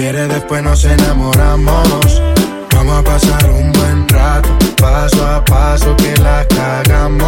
quieres, después nos enamoramos. Vamos a pasar un buen rato, paso a paso que la cagamos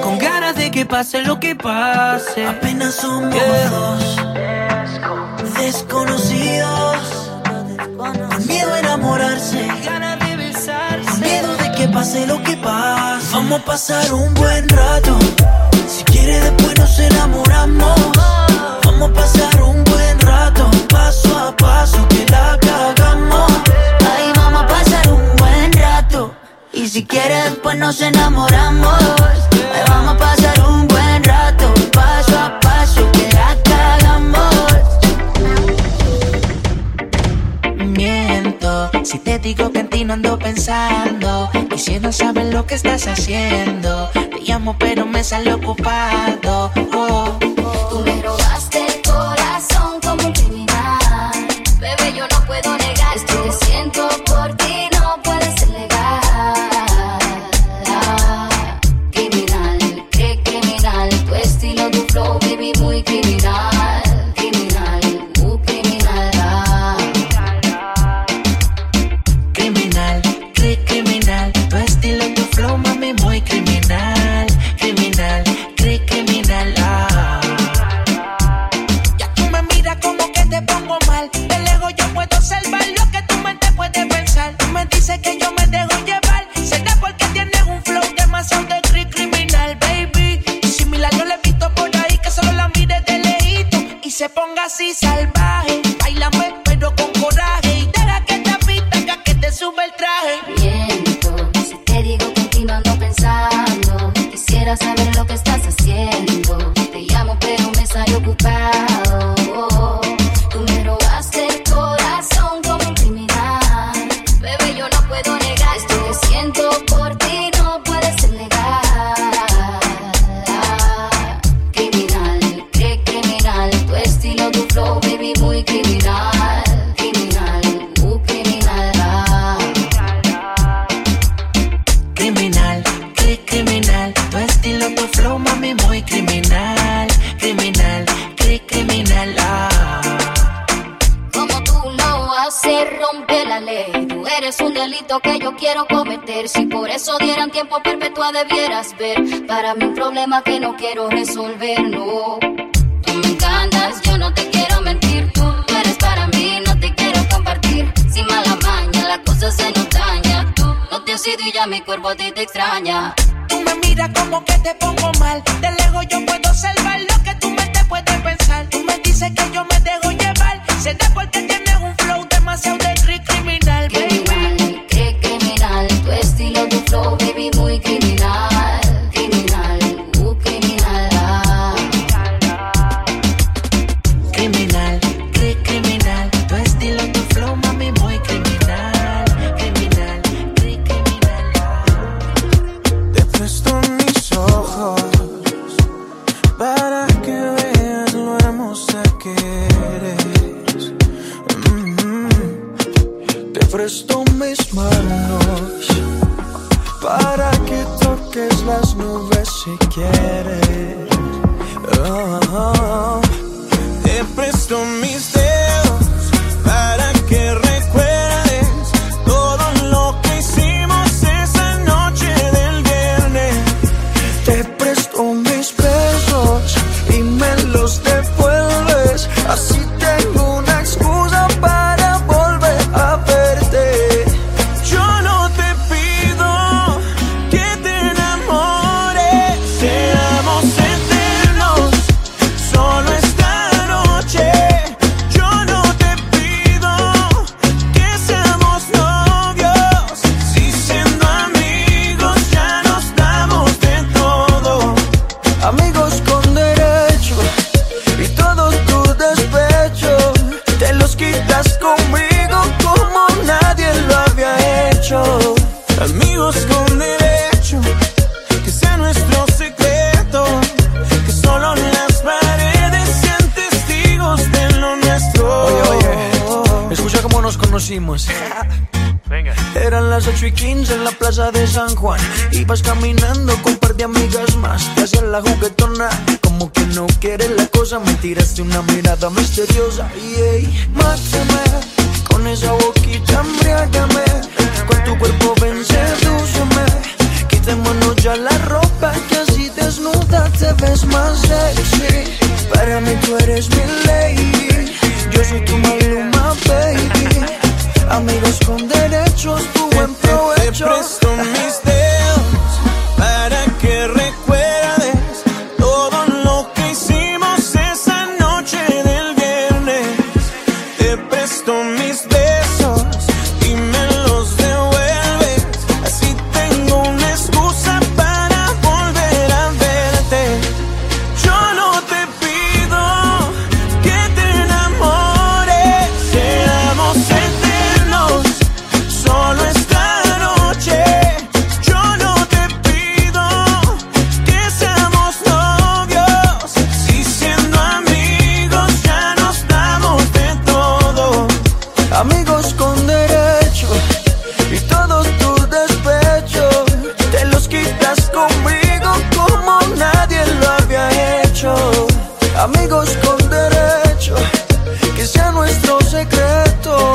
Con ganas de que pase lo que pase. Apenas somos yeah. desconocidos. Con miedo a enamorarse. Con miedo de que pase lo que pase. Vamos a pasar un buen rato. Si quiere después nos enamoramos. Oh. Vamos a pasar un buen rato. Paso a paso Si quieres, pues nos enamoramos. Hoy vamos a pasar un buen rato, paso a paso, que la cagamos. Miento, si te digo que en ti no ando pensando. Y si no sabes lo que estás haciendo, te llamo, pero me sale ocupado. Oh. Pero tu flow, mami, muy criminal, criminal, cri criminal. Ah. Como tú lo haces, rompe la ley. Tú eres un delito que yo quiero cometer. Si por eso dieran tiempo perpetua, debieras ver. Para mí, un problema que no quiero resolver, no. Tú me encantas, yo no te quiero mentir. Tú, tú eres para mí, no te quiero compartir. Sin mala maña, la cosa se nota yo y ya mi cuerpo a ti te extraña. Tú me miras como que te pongo mal, de lejos yo puedo salvarlo. tiraste una mirada misteriosa. Y hey, mátame con esa boquita embriágame. Con tu cuerpo ven sedúceme. Quitémonos ya la ropa que así desnuda te ves más sexy. Para mí tú eres mi lady. Yo soy tu maluma baby. Amigos con derechos tu buen provecho. te presto mis nuestro secreto.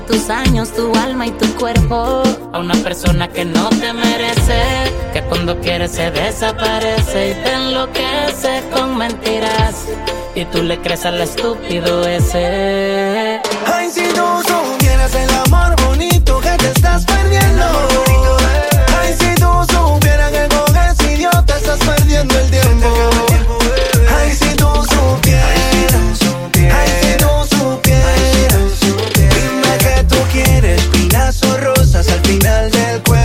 tus años, tu alma y tu cuerpo a una persona que no te merece, que cuando quiere se desaparece y te enloquece con mentiras y tú le crees al estúpido ese. espinazo rosas al final del cuerpo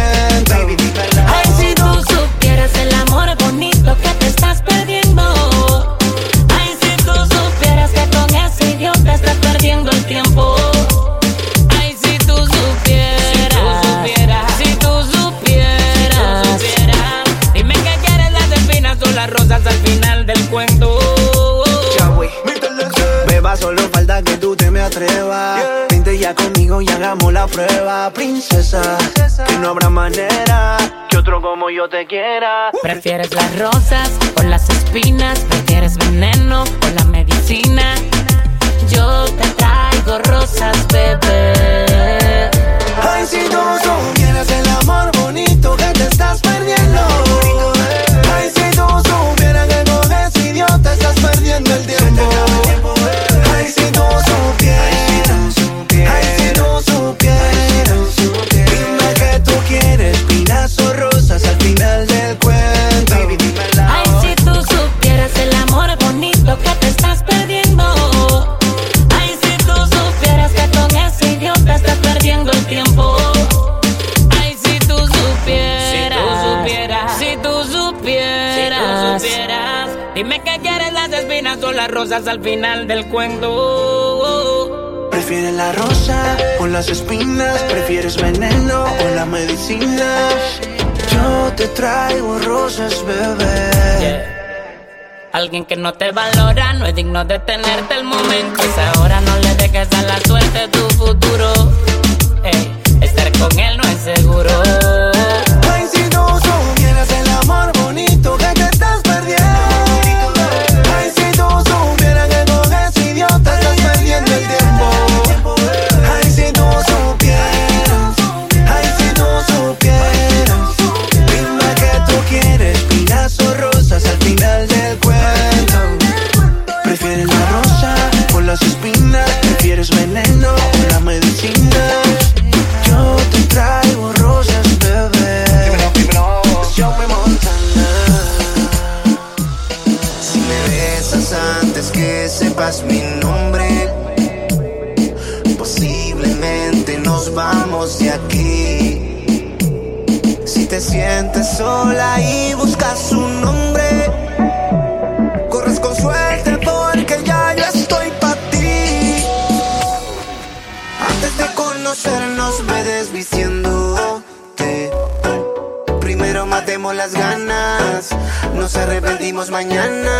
Prefieres las rosas Dime que quieres las espinas o las rosas al final del cuento. ¿Prefieres la rosa o las espinas? ¿Prefieres veneno o la medicina? Yo te traigo rosas, bebé. Alguien que no te valora no es digno de tenerte el momento. Es ahora, no le dejes a la suerte tu futuro. Hey, estar con él no es seguro. sola y buscas su nombre. Corres con suerte porque ya yo estoy para ti. Antes de conocernos me desviciándote. Primero matemos las ganas, nos arrepentimos mañana.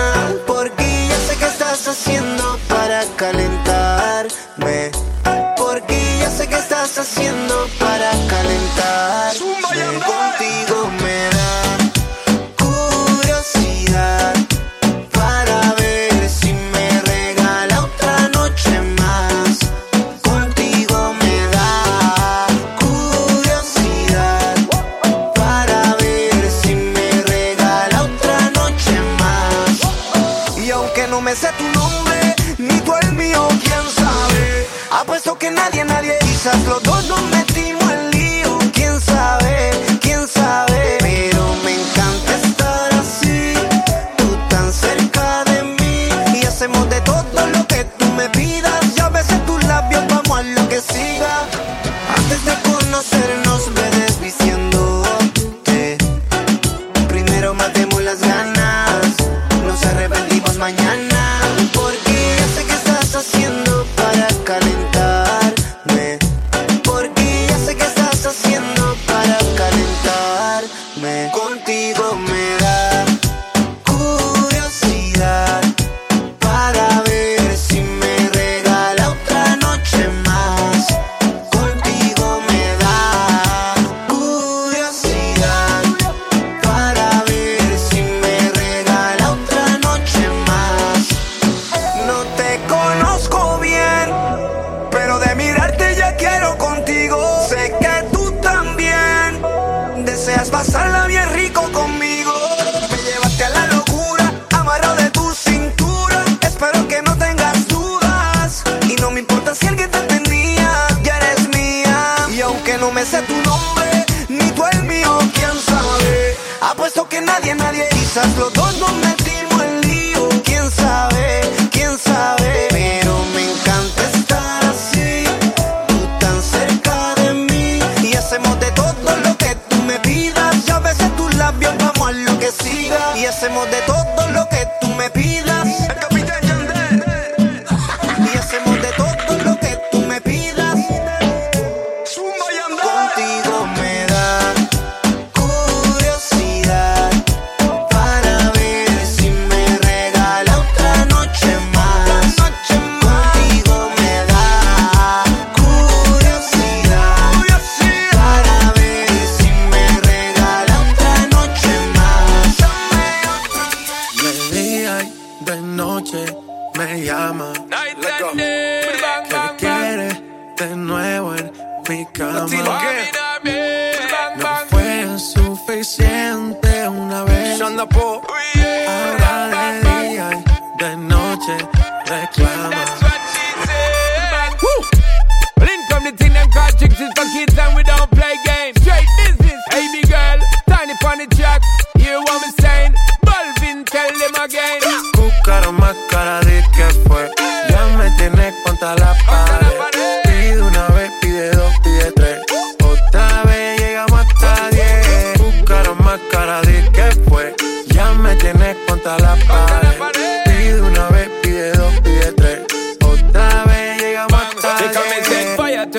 Porque ya sé que estás haciendo para calentarme. Porque ya sé que estás haciendo para calentar.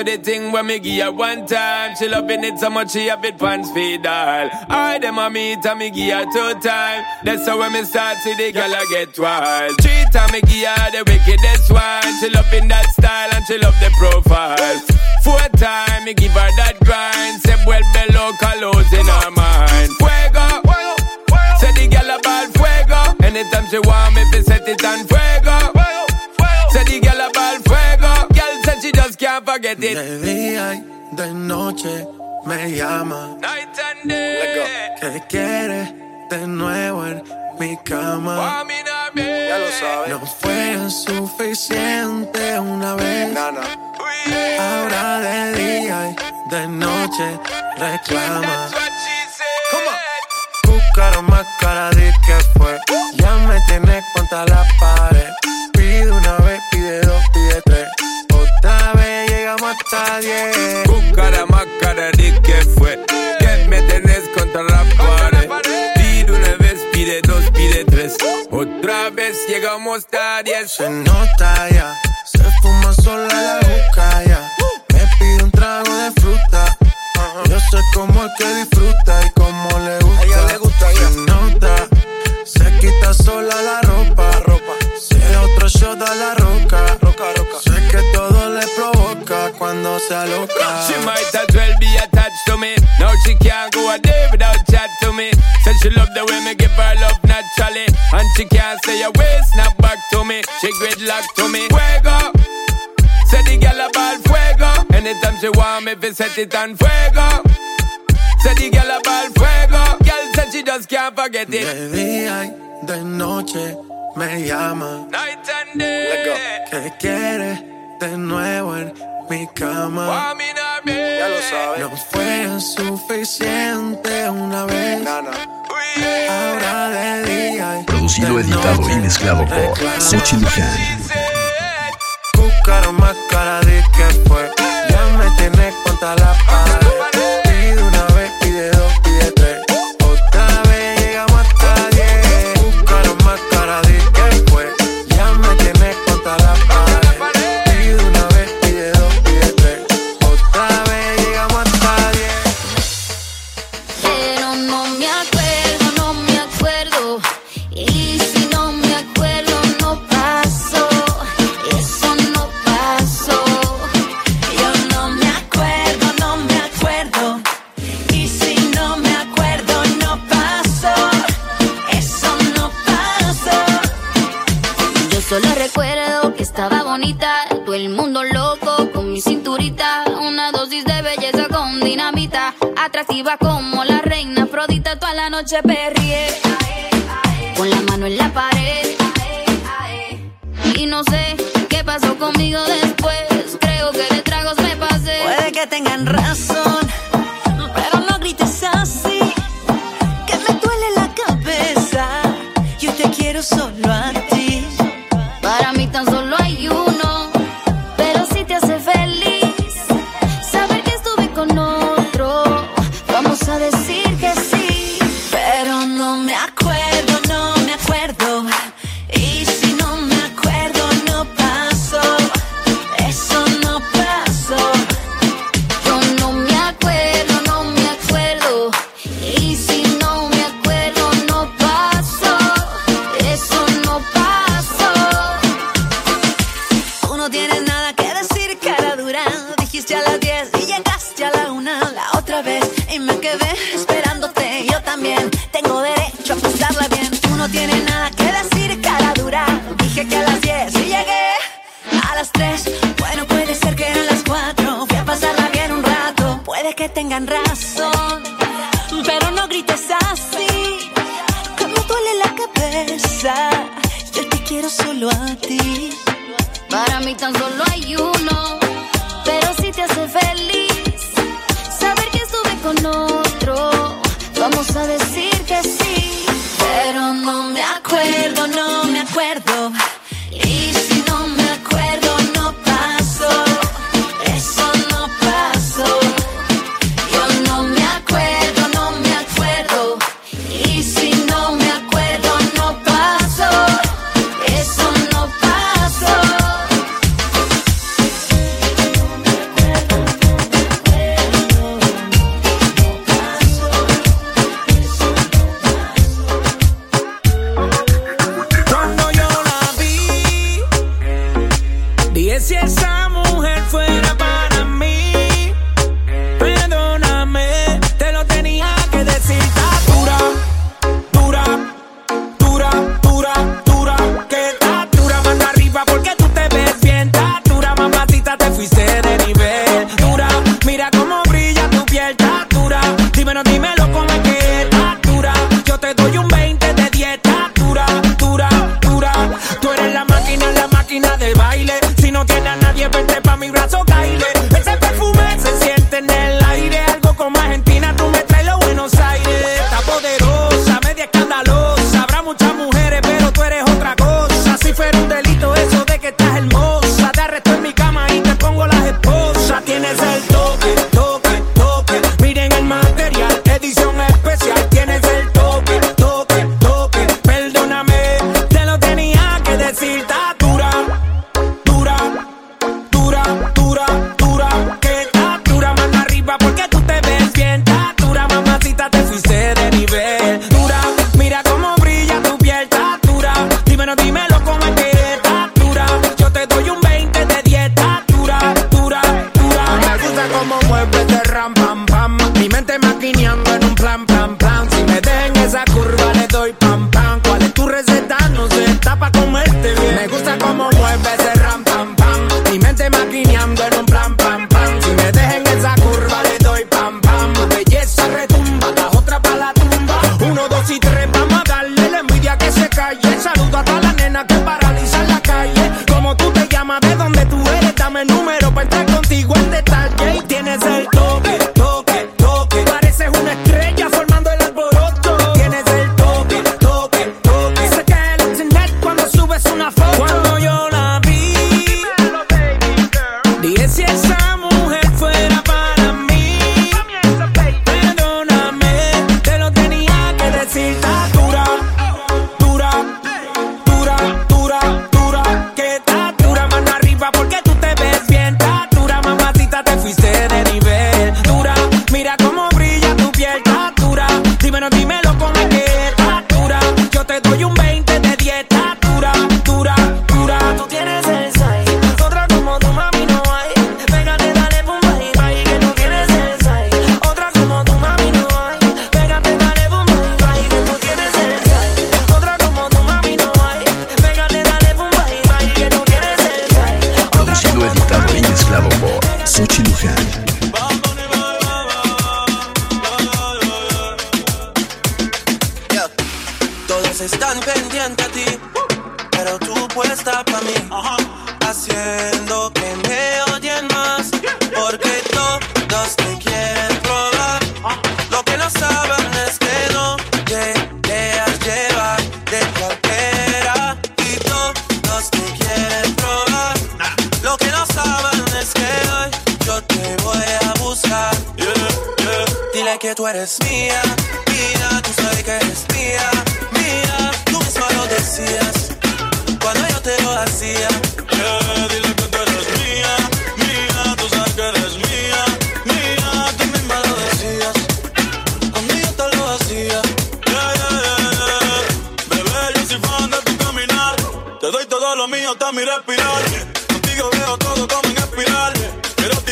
The thing when me give her one time. She loving it so much she have it pants feed all. I them a meet and me give her two time. That's how when me start see the girl I get wild. Three time me give her the wickedest one. She loving that style and she love the profile. Four time me give her that grind. Say well below colors in her mind. Fuego. Say the girl about fuego. Anytime she want me, fi set it on fuego. Say the said she just can't forget it. De día y de noche me llama. Night and day. Que quiere de nuevo en mi cama. Ya lo sabes. No fue suficiente una vez. Ahora de día y de noche reclama. Cúcaro más cara de que fue. Ya me tienes contra la pared. Pide una vez, pide dos, hasta diez. Cucara más cara de que fue. Que me tenés contra la pared. Pide una vez, pide dos, pide tres. Otra vez llegamos a diez. Se nota ya, se fuma sola la boca ya. Set it on fuego. Say the girl about fuego. Girl said she just can't forget it. De día y de noche me llama. Night and day. Que quiere de nuevo en mi cama. Ya lo sabes. No fue suficiente una vez. Ahora de día. y Producido, de editado noche y mezclado por. Sochi Luján. Cúcaro más tienes contra la pared. Noche perrié,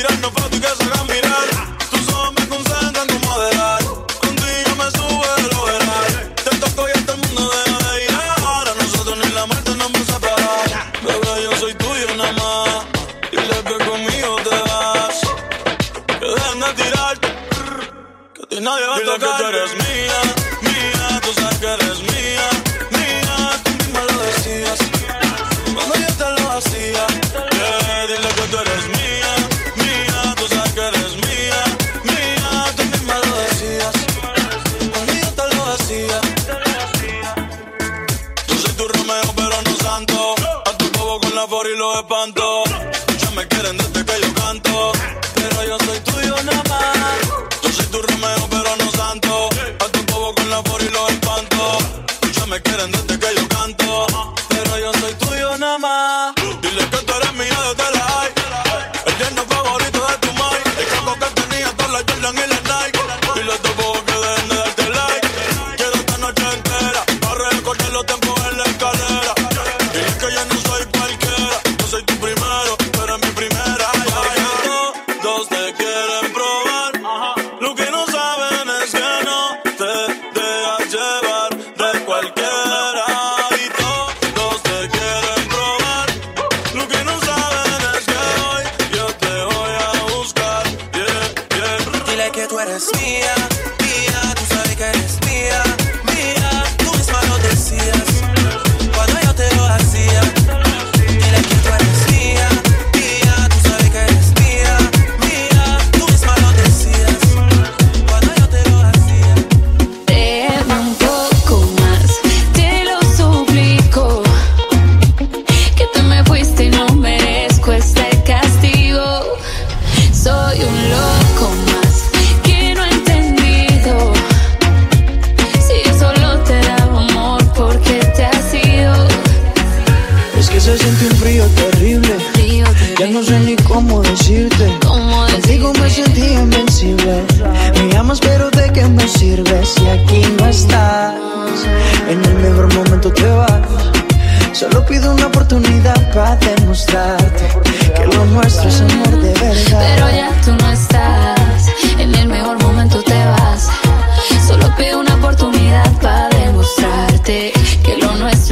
I don't know.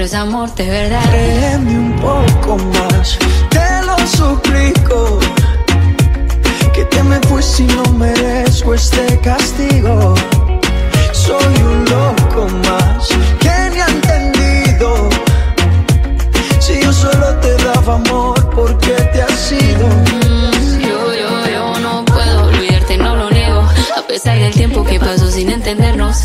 nuestro es amor de verdad. Créeme un poco más, te lo suplico. Que te me fui si no merezco este castigo. Soy un loco más que ni ha entendido. Si yo solo te daba amor, ¿por qué te has ido? Mm, yo, yo, yo no puedo olvidarte, no lo niego. A pesar del tiempo que pasó sin entendernos.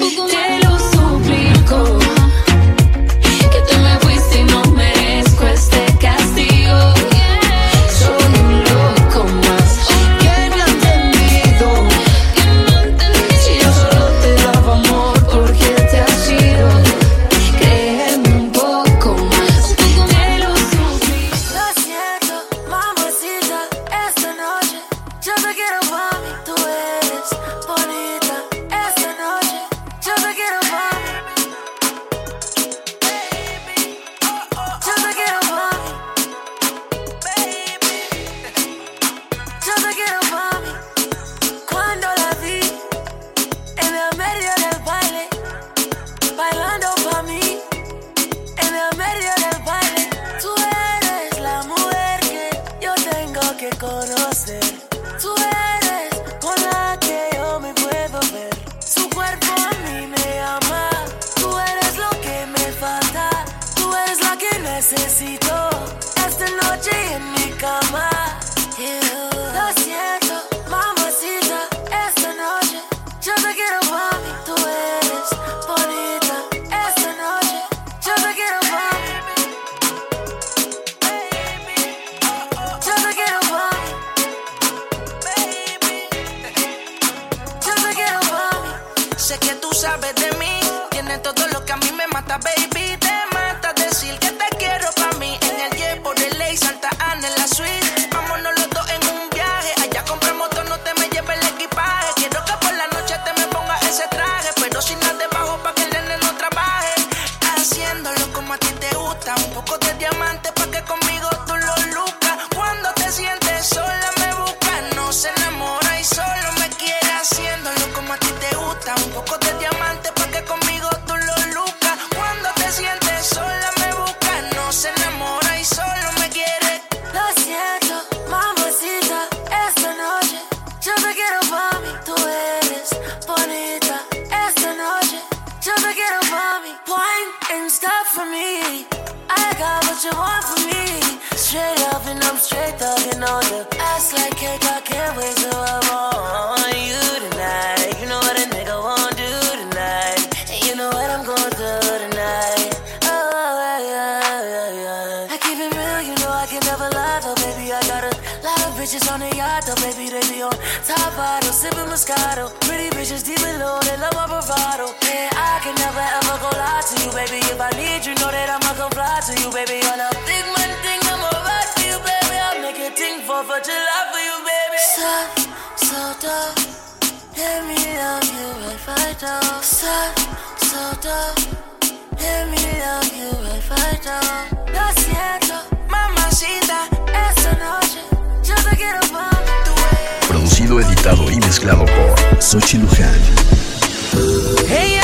dark. Let me love you if I don't. Sun so dark. Let me love you if I don't. Lo siento, mamacita, esta noche yo te quiero más. Producido, editado y mezclado por Sochi Luján. Hey,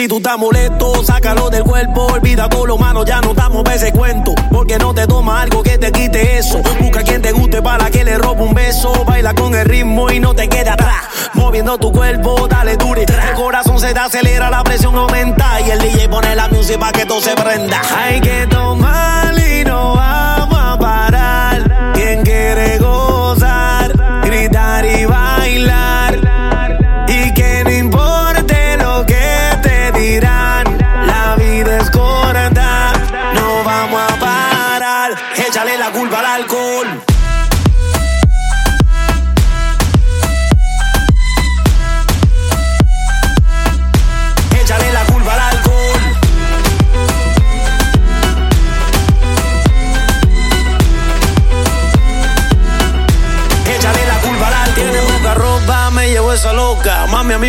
Si tú estás molesto,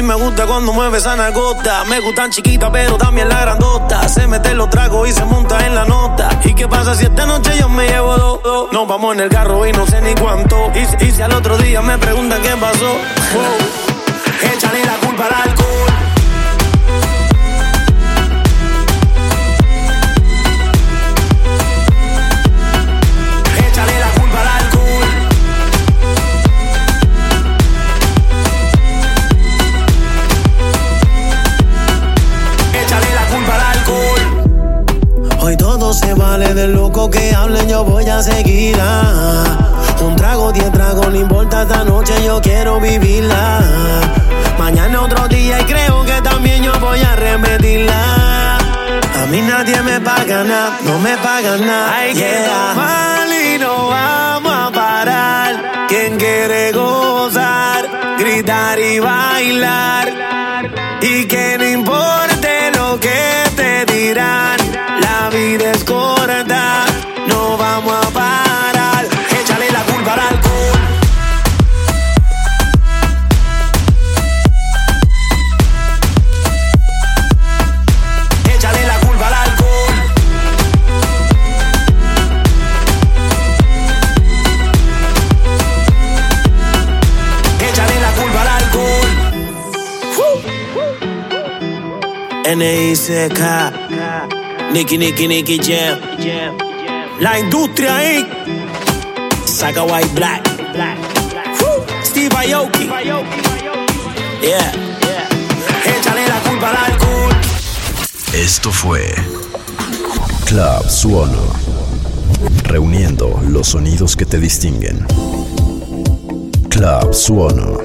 me gusta cuando mueve esa nalgota. Me gustan chiquitas, pero también la grandota. Se mete los tragos y se monta en la nota. ¿Y qué pasa si esta noche yo me llevo dos? dos? Nos vamos en el carro y no sé ni cuánto. Y, y si al otro día me preguntan qué pasó. wow. Échale la culpa al alcohol. Del loco que hablen, yo voy a seguir. ah. Un trago, diez tragos, no importa esta noche, yo quiero vivirla. Mañana otro día y creo que también yo voy a repetirla. A mí nadie me paga nada, no me pagan nada. Hay que tomar y no vamos a parar. Quien quiere gozar, gritar y bailar. Y que no importe lo que te dirán, la vida es corta, N.I.C.K. Nicky, Nicky, Nicky Jam. La industria Inc. Saga White Black. Woo. Steve Aoki. Yeah. Échale la culpa al alcohol. Esto fue Club Suono. Reuniendo los sonidos que te distinguen. Club Suono.